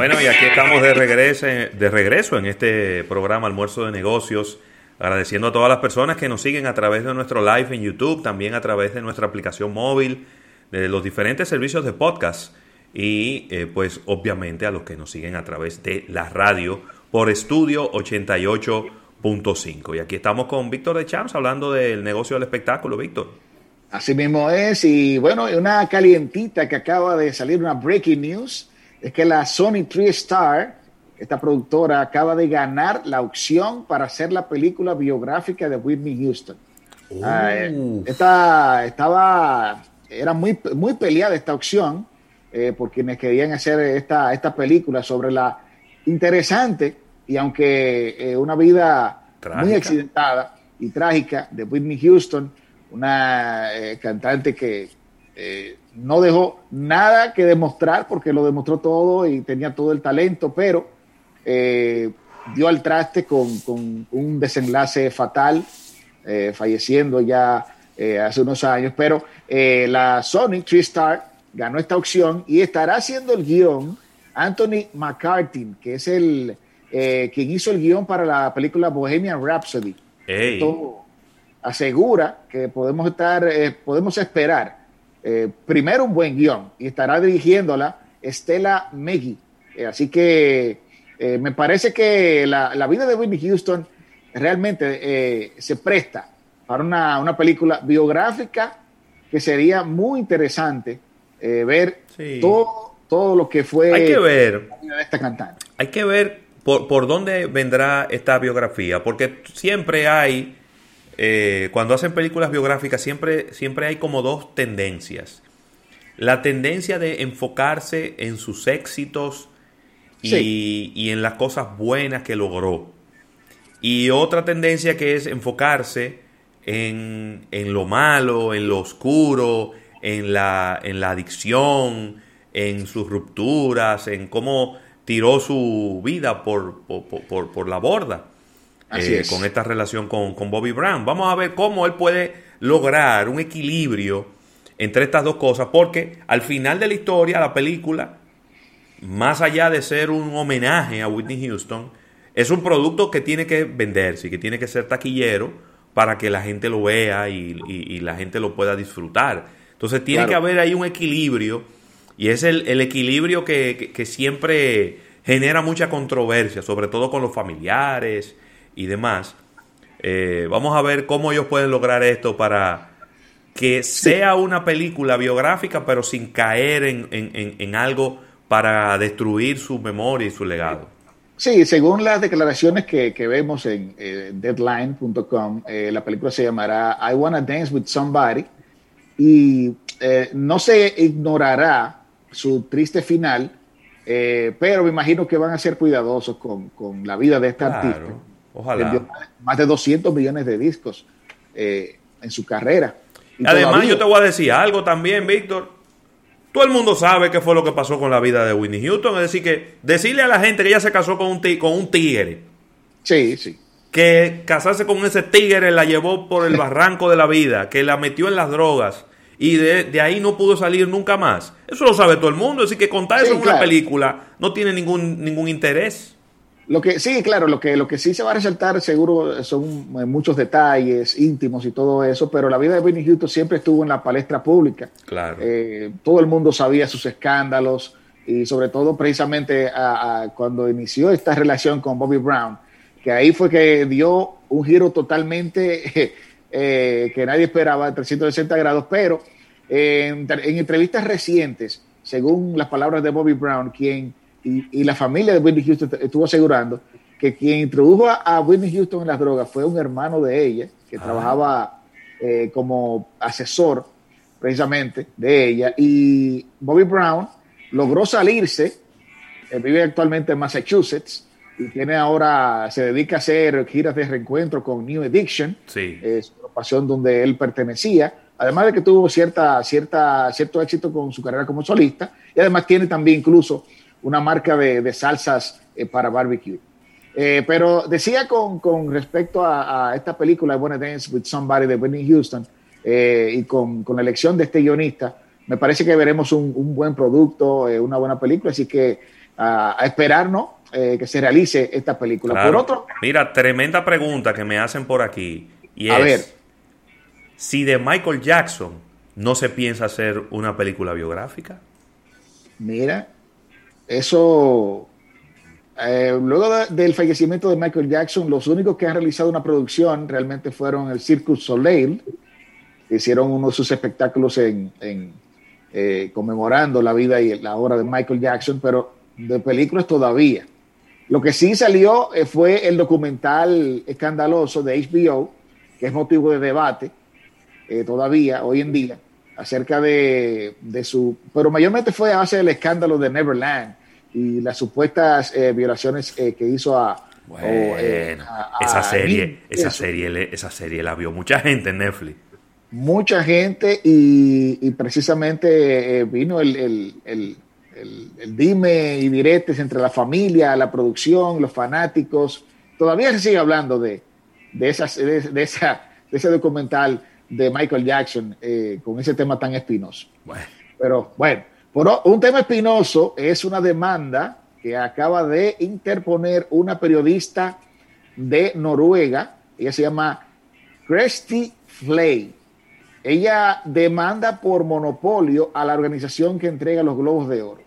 Bueno, y aquí estamos de regreso, de regreso en este programa Almuerzo de Negocios, agradeciendo a todas las personas que nos siguen a través de nuestro live en YouTube, también a través de nuestra aplicación móvil, de los diferentes servicios de podcast y eh, pues obviamente a los que nos siguen a través de la radio por Estudio 88.5. Y aquí estamos con Víctor de Champs hablando del negocio del espectáculo, Víctor. Así mismo es, y bueno, una calientita que acaba de salir, una breaking news, es que la Sony 3 Star, esta productora, acaba de ganar la opción para hacer la película biográfica de Whitney Houston. Ah, eh, esta, estaba, era muy, muy peleada esta opción eh, por quienes querían hacer esta, esta película sobre la interesante y aunque eh, una vida muy accidentada y trágica de Whitney Houston, una eh, cantante que eh, no dejó nada que demostrar porque lo demostró todo y tenía todo el talento, pero dio al traste con, un desenlace fatal, falleciendo ya hace unos años, pero la Sony Tristar ganó esta opción y estará haciendo el guion Anthony McCarthy, que es el eh, quien hizo el guion para la película Bohemian Rhapsody. Esto asegura que podemos estar, eh, podemos esperar eh, primero un buen guion y estará dirigiéndola Stella Meggy. así que me parece que la, vida de Whitney Houston realmente se presta para una, una, película biográfica que sería muy interesante ver todo todo lo que fue hay que ver, esta cantante. Hay que ver por, por, dónde vendrá esta biografía, porque siempre hay, eh, cuando hacen películas biográficas, siempre, siempre hay como dos tendencias. La tendencia de enfocarse en sus éxitos y, y en las cosas buenas que logró. Y otra tendencia que es enfocarse en, en lo malo, en lo oscuro, en la, en la adicción, en sus rupturas, en cómo tiró su vida por, por, la borda eh, con esta relación con, Bobby Brown. Vamos a ver cómo él puede lograr un equilibrio entre estas dos cosas, porque al final de la historia, la película, más allá de ser un homenaje a Whitney Houston, es un producto que tiene que venderse y que tiene que ser taquillero para que la gente lo vea y, la gente lo pueda disfrutar. Entonces tiene que haber ahí un equilibrio y es el, equilibrio que, siempre genera mucha controversia, sobre todo con los familiares y demás. Eh, vamos a ver cómo ellos pueden lograr esto para que sea una película biográfica, pero sin caer en, algo para destruir su memoria y su legado. Sí, según las declaraciones que, vemos en eh, deadline.com, eh, la película se llamará I Wanna Dance with Somebody y no se ignorará su triste final, pero me imagino que van a ser cuidadosos con, la vida de esta artista. Ojalá. más de 200 millones de discos eh, en su carrera. Además, yo te voy a decir algo también, Víctor. Todo el mundo sabe qué fue lo que pasó con la vida de Whitney Houston. Es decir, que decirle a la gente que ella se casó con un, con un tigre. Sí, sí. Que casarse con ese tigre la llevó por el barranco de la vida, que la metió en las drogas, y de, ahí no pudo salir nunca más. Eso lo sabe todo el mundo, así que contar eso en una película no tiene ningún, ningún interés. Lo que sí, claro, lo que, lo que sí se va a resaltar seguro son eh, muchos detalles íntimos y todo eso, pero la vida de Whitney Houston siempre estuvo en la palestra pública. Claro. Eh, todo el mundo sabía sus escándalos y sobre todo precisamente cuando inició esta relación con Bobby Brown, que ahí fue que dio un giro totalmente Eh, que nadie esperaba, de 360 grados, pero en, entrevistas recientes, según las palabras de Bobby Brown, quien y, la familia de Whitney Houston estuvo asegurando que quien introdujo a, Whitney Houston en las drogas fue un hermano de ella, que ah. trabajaba eh, como asesor precisamente de ella, y Bobby Brown logró salirse, vive actualmente en Massachusetts, y tiene ahora, se dedica a hacer giras de reencuentro con New Addiction, sí. es una pasión donde él pertenecía, además de que tuvo cierta, cierta, cierto éxito con su carrera como solista, y además tiene también incluso una marca de, salsas eh, para barbecue. Eh, pero decía con, con respecto a, esta película, I Wanna Dance with Somebody de Whitney Houston, eh, y con, con, la elección de este guionista, me parece que veremos un, un buen producto, una buena película, así que a, esperar, ¿no? Eh, que se realice esta película. Por otro, Mira, tremenda pregunta que me hacen por aquí. Y a ver. si de Michael Jackson no se piensa hacer una película biográfica. Mira, eso eh, luego del fallecimiento de Michael Jackson, los únicos que han realizado una producción realmente fueron el Circus Soleil, que hicieron uno de sus espectáculos en, eh, conmemorando la vida y la obra de Michael Jackson, pero de películas todavía. Lo que sí salió eh, fue el documental escandaloso de HBO, que es motivo de debate todavía, hoy en día, acerca de, de su... Pero mayormente fue a base del escándalo de Neverland y las supuestas eh, violaciones eh, que hizo a, eh, esa serie, esa serie, esa serie la vio mucha gente en Netflix. Mucha gente y, precisamente vino el, el, el, dime y diretes entre la familia, la producción, los fanáticos. Todavía se sigue hablando de, de, esas, de, esa, de ese documental de Michael Jackson con ese tema tan espinoso. Pero bueno, un tema espinoso es una demanda que acaba de interponer una periodista de Noruega. Ella se llama Christy Flay. Ella demanda por monopolio a la organización que entrega los globos de oro.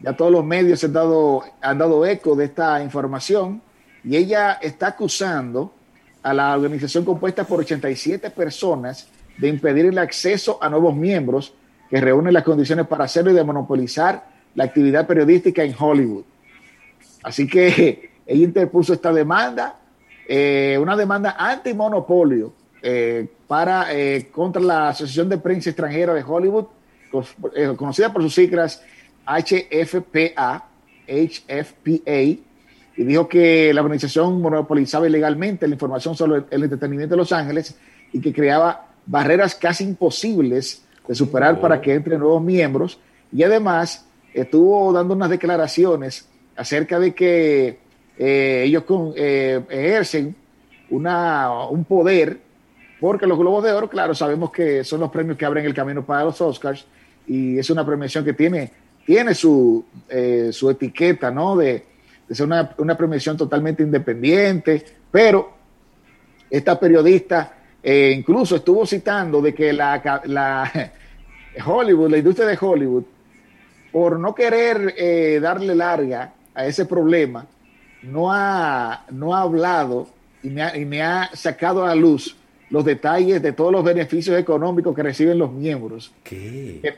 Ya todos los medios han dado, han dado eco de esta información y ella está acusando a la organización compuesta por 87 personas de impedir el acceso a nuevos miembros que reúne las condiciones para hacerlo y de monopolizar la actividad periodística en Hollywood. Así que ella interpuso esta demanda, eh, una demanda antimonopolio eh, para, eh, contra la Asociación de Prensa Extranjera de Hollywood, conocida por sus siglas HFPA, HFPA, y dijo que la organización monopolizaba ilegalmente la información sobre el entretenimiento de Los Ángeles y que creaba barreras casi imposibles de superar para que entren nuevos miembros y además estuvo dando unas declaraciones acerca de que eh, ellos con, eh, ejercen una, un poder, porque los Globos de Oro, claro, sabemos que son los premios que abren el camino para los Oscars y es una premiación que tiene, tiene su, eh, su etiqueta, ¿no? De, de ser una, una, premiación totalmente independiente, pero esta periodista incluso estuvo citando de que la, la Hollywood, la industria de Hollywood, por no querer eh, darle larga a ese problema, no ha, no ha hablado y me ha, sacado a la luz los detalles de todos los beneficios económicos que reciben los miembros.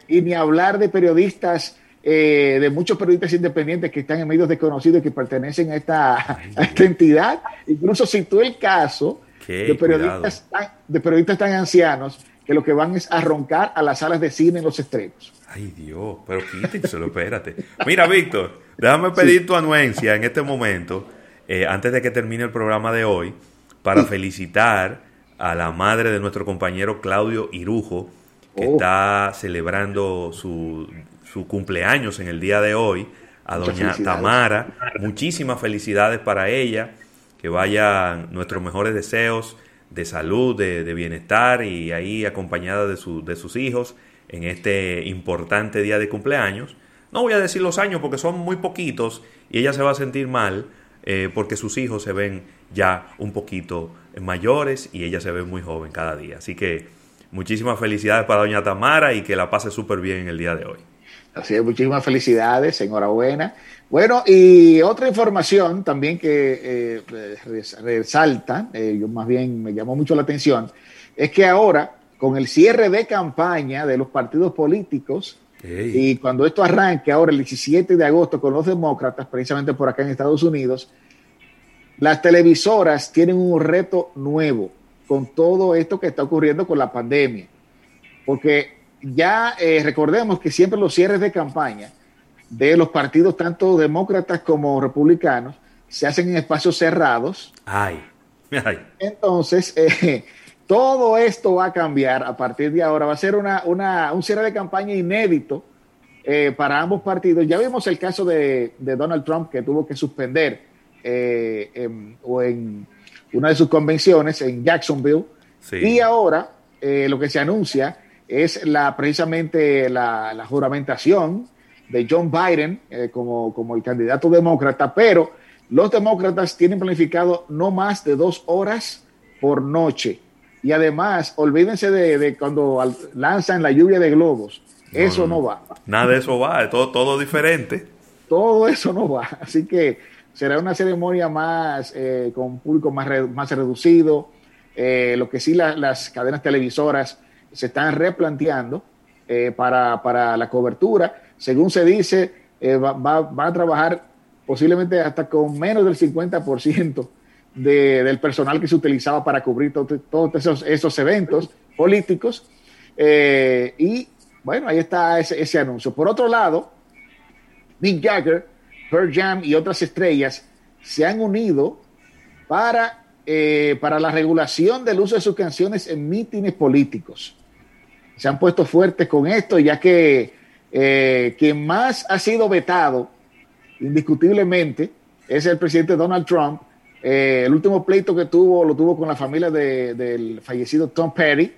Y ni hablar de periodistas, eh, de muchos periodistas independientes que están en medios desconocidos y que pertenecen a esta, esta entidad. Incluso citó el caso de periodistas, de periodistas tan ancianos que lo que van es a roncar a las salas de cine en los extremos. Ay Dios, pero quítenselo, espérate. Mira, Víctor, déjame pedir tu anuencia en este momento, eh, antes de que termine el programa de hoy, para felicitar a la madre de nuestro compañero Claudio Irujo, que oh. está celebrando su, su, cumpleaños en el día de hoy, a doña Tamara. Muchísimas felicidades para ella, que vayan nuestros mejores deseos de salud, de, bienestar y ahí acompañada de, de sus hijos en este importante día de cumpleaños. No voy a decir los años porque son muy poquitos y ella se va a sentir mal eh, porque sus hijos se ven ya un poquito mayores y ella se ve muy joven cada día. Así que muchísimas felicidades para doña Tamara y que la pase súper bien en el día de hoy. Así es, muchísimas felicidades, enhorabuena. Bueno, y otra información también que eh, resalta, eh, yo más bien me llamó mucho la atención, es que ahora, con el cierre de campaña de los partidos políticos, y cuando esto arranque ahora el 17 de agosto con los demócratas, precisamente por acá en Estados Unidos, las televisoras tienen un reto nuevo con todo esto que está ocurriendo con la pandemia. Porque ya eh, recordemos que siempre los cierres de campaña de los partidos, tanto demócratas como republicanos, se hacen en espacios cerrados. Ay, Entonces, eh, todo esto va a cambiar a partir de ahora. Va a ser una, un cierre de campaña inédito eh, para ambos partidos. Ya vimos el caso de, Donald Trump que tuvo que suspender en, o en una de sus convenciones en Jacksonville. Y ahora lo que se anuncia es la, precisamente la, juramentación de John Biden eh, como, como el candidato demócrata, pero los demócratas tienen planificado no más de dos horas por noche. Y además, olvídense de, cuando lanzan la lluvia de globos. eso no, va. Nada de eso va, es todo, todo diferente. Todo eso no va. Así que será una ceremonia más eh, con un público más, más reducido. Eh, lo que sí las cadenas televisoras se están replanteando eh, para, para, la cobertura. Según se dice, va, va, a trabajar posiblemente hasta con menos del 50% de, del personal que se utilizaba para cubrir todos esos, esos, eventos políticos. y bueno, ahí está ese, ese anuncio. Por otro lado, Mick Jagger Pearl Jam y otras estrellas se han unido para, eh, para la regulación del uso de sus canciones en mítines políticos. Se han puesto fuertes con esto, ya que eh, quien más ha sido vetado, indiscutiblemente, es el presidente Donald Trump. Eh, el último pleito que tuvo lo tuvo con la familia del fallecido Tom Petty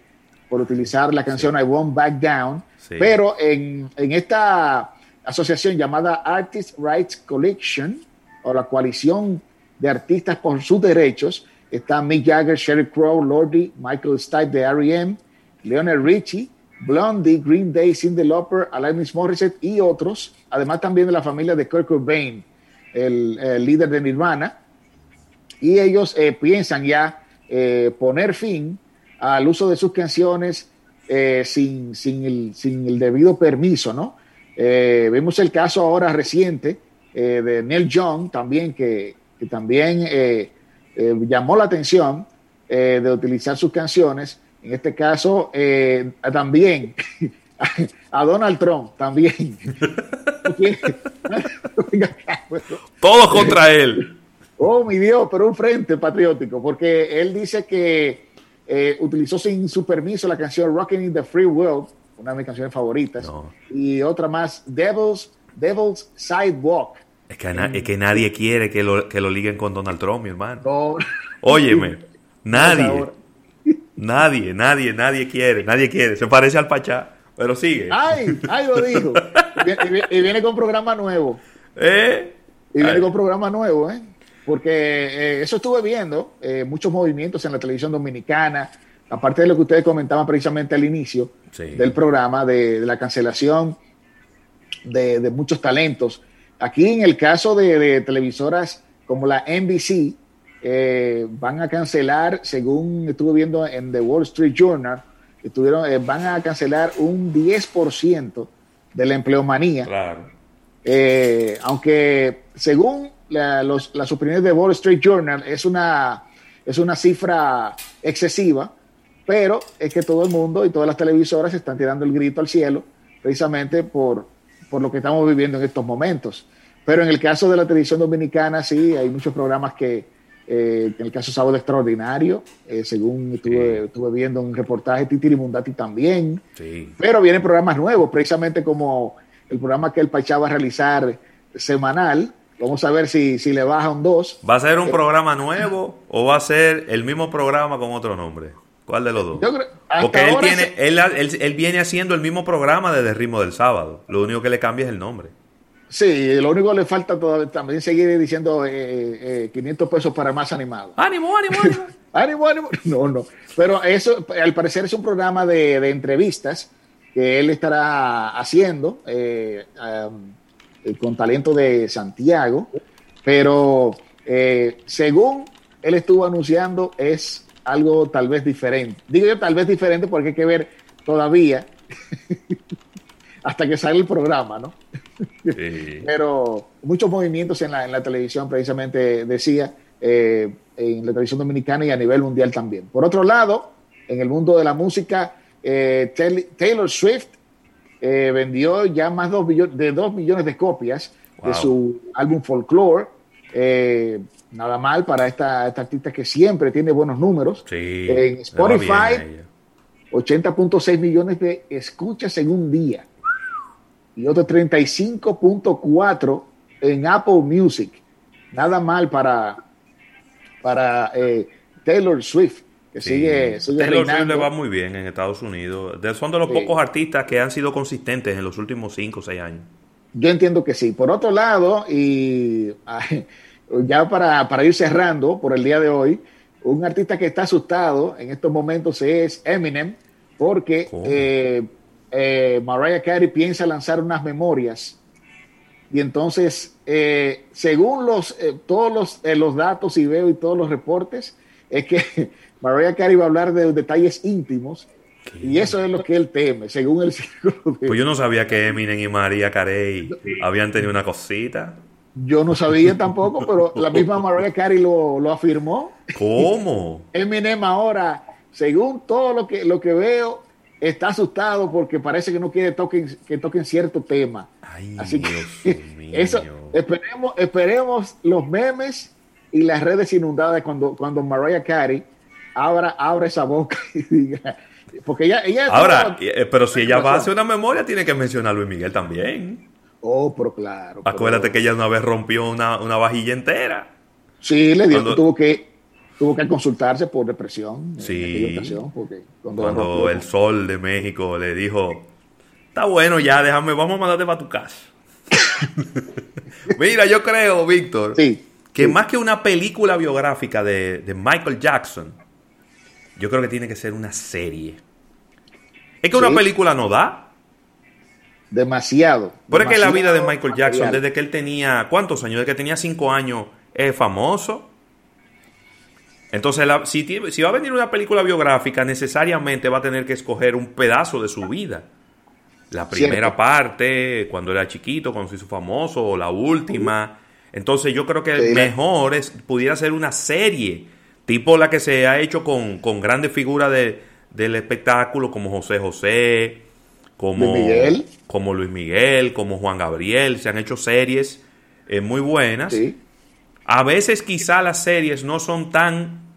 por utilizar la canción I Won't Back Down. Pero en, en esta asociación llamada Artist Rights Collection o la coalición de artistas por sus derechos. Está Mick Jagger, Sherry Crow, Lordy, Michael Stipe de R.E.M., Leonard Richie, Blondie, Green Day, Cindy Lauper, Alanis Morissette y otros, además también de la familia de Kurt Cobain, el, líder de Nirvana. Y ellos eh, piensan ya eh, poner fin al uso de sus canciones eh, sin, sin, el, sin el debido permiso, ¿no? Vemos el caso ahora reciente de Neil Young también, que, también eh, llamó la atención de utilizar sus canciones. En este caso, también a Donald Trump, también. Todos contra él. Oh, mi Dios, pero un frente patriótico, porque él dice que utilizó sin su permiso la canción Rocking in the Free World una de mis canciones favoritas. Y otra más, Devil's, Devil's Sidewalk. Es que, que nadie quiere que lo, que lo liguen con Donald Trump, mi hermano. Óyeme, nadie, nadie, nadie, nadie quiere, nadie quiere. Se parece al Pachá, pero sigue. ¡Ay! ¡Ay, lo dijo! y, viene, con programa nuevo. ¿Eh? Y viene con programa nuevo, ¿eh? Porque eh, eso estuve viendo, eh, muchos movimientos en la televisión dominicana, aparte de lo que ustedes comentaban precisamente al inicio del programa, de, la cancelación de, muchos talentos. Aquí en el caso de, televisoras como la NBC, eh, van a cancelar, según estuve viendo en The Wall Street Journal, estuvieron, eh, van a cancelar un 10% de la empleomanía. Claro. Eh, aunque según las opiniones de Wall Street Journal es una, es una cifra excesiva, pero es que todo el mundo y todas las televisoras están tirando el grito al cielo precisamente por, por lo que estamos viviendo en estos momentos. Pero en el caso de la televisión dominicana, sí, hay muchos programas que, eh, en el caso Sábado Extraordinario, eh, según estuve, estuve, viendo un reportaje, Titi Mundati también. Sí. Pero vienen programas nuevos, precisamente como el programa que el Pachá va a realizar semanal. Vamos a ver si, si le baja un 2. ¿Va a ser un eh, programa nuevo o va a ser el mismo programa con otro nombre? ¿Cuál de los dos? Porque él, tiene, él, viene haciendo el mismo programa desde el ritmo del sábado. Lo único que le cambia es el nombre. Sí, lo único que le falta todavía también seguir diciendo eh, 500 eh, pesos para más animado. Ánimo, ánimo, ánimo. ánimo, ánimo. No, no. Pero eso, al parecer, es un programa de, entrevistas que él estará haciendo eh, con talento de Santiago. Pero eh, según él estuvo anunciando, es algo tal vez diferente. Digo yo tal vez diferente porque hay que ver todavía hasta que sale el programa, ¿no? Pero muchos movimientos en la, en la televisión, precisamente decía, eh, en la televisión dominicana y a nivel mundial también. Por otro lado, en el mundo de la música, eh, Taylor Swift eh, vendió ya más de 2 millones de copias de su álbum Folklore nada mal para esta, artista que siempre tiene buenos números. en Spotify, 80.6 millones de escuchas en un día y otro 35.4 en Apple Music. Nada mal para, para eh, Taylor Swift, que sigue, sigue Taylor Swift le va muy bien en Estados Unidos. Son de los pocos artistas que han sido consistentes en los últimos 5 o 6 años. Yo entiendo que sí. Por otro lado, y ya para, para ir cerrando por el día de hoy, un artista que está asustado en estos momentos es Eminem, porque eh, eh, Mariah Carey piensa lanzar unas memorias. Y entonces, eh, según los, todos los, los datos y veo y todos los reportes, es que Mariah Carey va a hablar de detalles íntimos y eso es lo que él teme, según el círculo. Pues yo no sabía que Eminem y María Carey habían tenido una cosita. Yo no sabía tampoco, pero la misma Mariah Carey lo, afirmó. ¿Cómo? Eminem ahora, según todo lo que, lo que veo, está asustado porque parece que no quiere toquen, que toquen cierto tema. Así que eso, esperemos, esperemos los memes y las redes inundadas cuando, cuando Mariah Carey abra, abra esa boca y diga porque ella, ella Ahora, eh, pero si ella va a hacer una memoria, tiene que mencionar a Luis Miguel también. Oh, pero claro. Acuérdate que ella una vez rompió una, vajilla entera. Sí, le dio, tuvo que tuvo que consultarse por depresión. Sí. cuando, el sol de México le dijo, está bueno ya, déjame, vamos a mandarte para tu casa. Mira, yo creo, Víctor, que más que una película biográfica de, de Michael Jackson, yo creo que tiene que ser una serie. Es que una película no da. Demasiado. Pero es que la vida de Michael Jackson, desde que él tenía, ¿cuántos años? Desde que tenía cinco años, es famoso. Entonces, si, si, va a venir una película biográfica, necesariamente va a tener que escoger un pedazo de su vida. La primera parte, cuando era chiquito, cuando se hizo famoso, o la última. Entonces, yo creo que mejor es, pudiera ser una serie tipo la que se ha hecho con, grandes figuras del espectáculo como José José, como Luis Miguel, como, Luis Miguel, como Juan Gabriel, se han hecho series eh, muy buenas. A veces quizá las series no son tan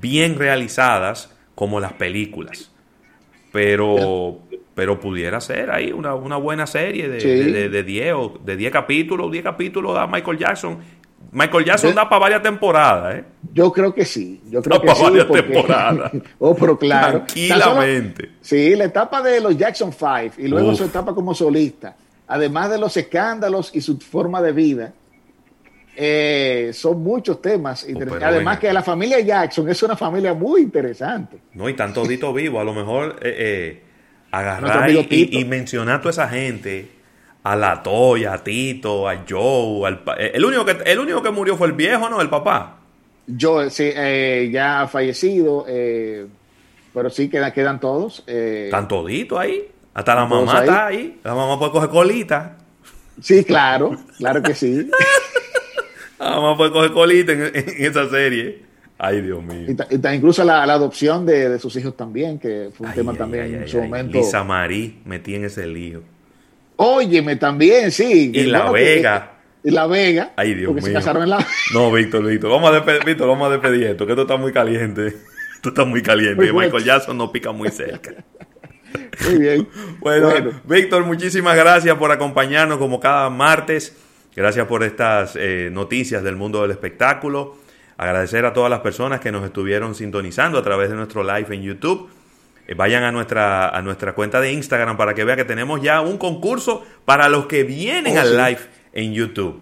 bien realizadas como las películas, pero, pero pudiera ser ahí una, buena serie de 10 de, de, de capítulos, 10 capítulos a Michael Jackson Michael Jackson da para varias temporadas, ¿eh? Yo creo que sí. Yo creo da para varias temporadas. oh, pero claro. Tranquilamente. sí, la etapa de los Jackson Five y luego su etapa como solista, además de los escándalos y su forma de vida, eh, son muchos temas. Oh, además que la familia Jackson es una familia muy interesante. No, y tanto dito vivo. A lo mejor eh, eh agarrar y, y mencionar a toda esa gente a la Toya, a Tito, a Joe, al, eh, el único que el único que murió fue el viejo, ¿no? El papá. Joe, sí, eh, ya ha fallecido, eh, pero sí quedan, quedan todos. Están toditos ahí. Hasta la mamá está ahí. La mamá puede coger colita. Sí, claro, claro que sí. la mamá puede coger colita en, esa serie. Ay, Dios mío. Y, incluso la, adopción de, sus hijos también, que fue un tema también en su momento. Lisa Marí metí en ese lío. Óyeme también, sí. Y La Vega. y La Vega. Ay, Dios mío. Se casaron en la... No, Víctor, Víctor. Vamos a despedir, Víctor, vamos a despedir esto, que esto está muy caliente. Esto está muy caliente. Michael Jackson no pica muy cerca. Muy bien. bueno, Víctor, muchísimas gracias por acompañarnos como cada martes. Gracias por estas eh, noticias del mundo del espectáculo. Agradecer a todas las personas que nos estuvieron sintonizando a través de nuestro live en YouTube. Eh, vayan a nuestra, a nuestra cuenta de Instagram para que vean que tenemos ya un concurso para los que vienen oh, al live en YouTube.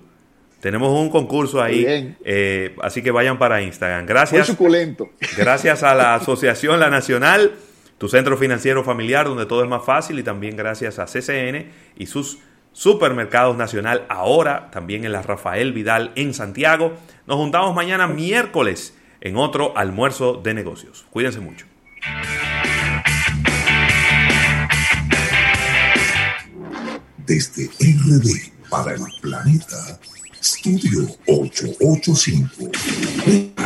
Tenemos un concurso ahí, eh, así que vayan para Instagram. Gracias. suculento. Gracias a la Asociación La Nacional, tu centro financiero familiar, donde todo es más fácil, y también gracias a CCN y sus supermercados nacional, ahora también en la Rafael Vidal en Santiago. Nos juntamos mañana miércoles en otro almuerzo de negocios. Cuídense mucho. desde RD para el planeta, Estudio 885.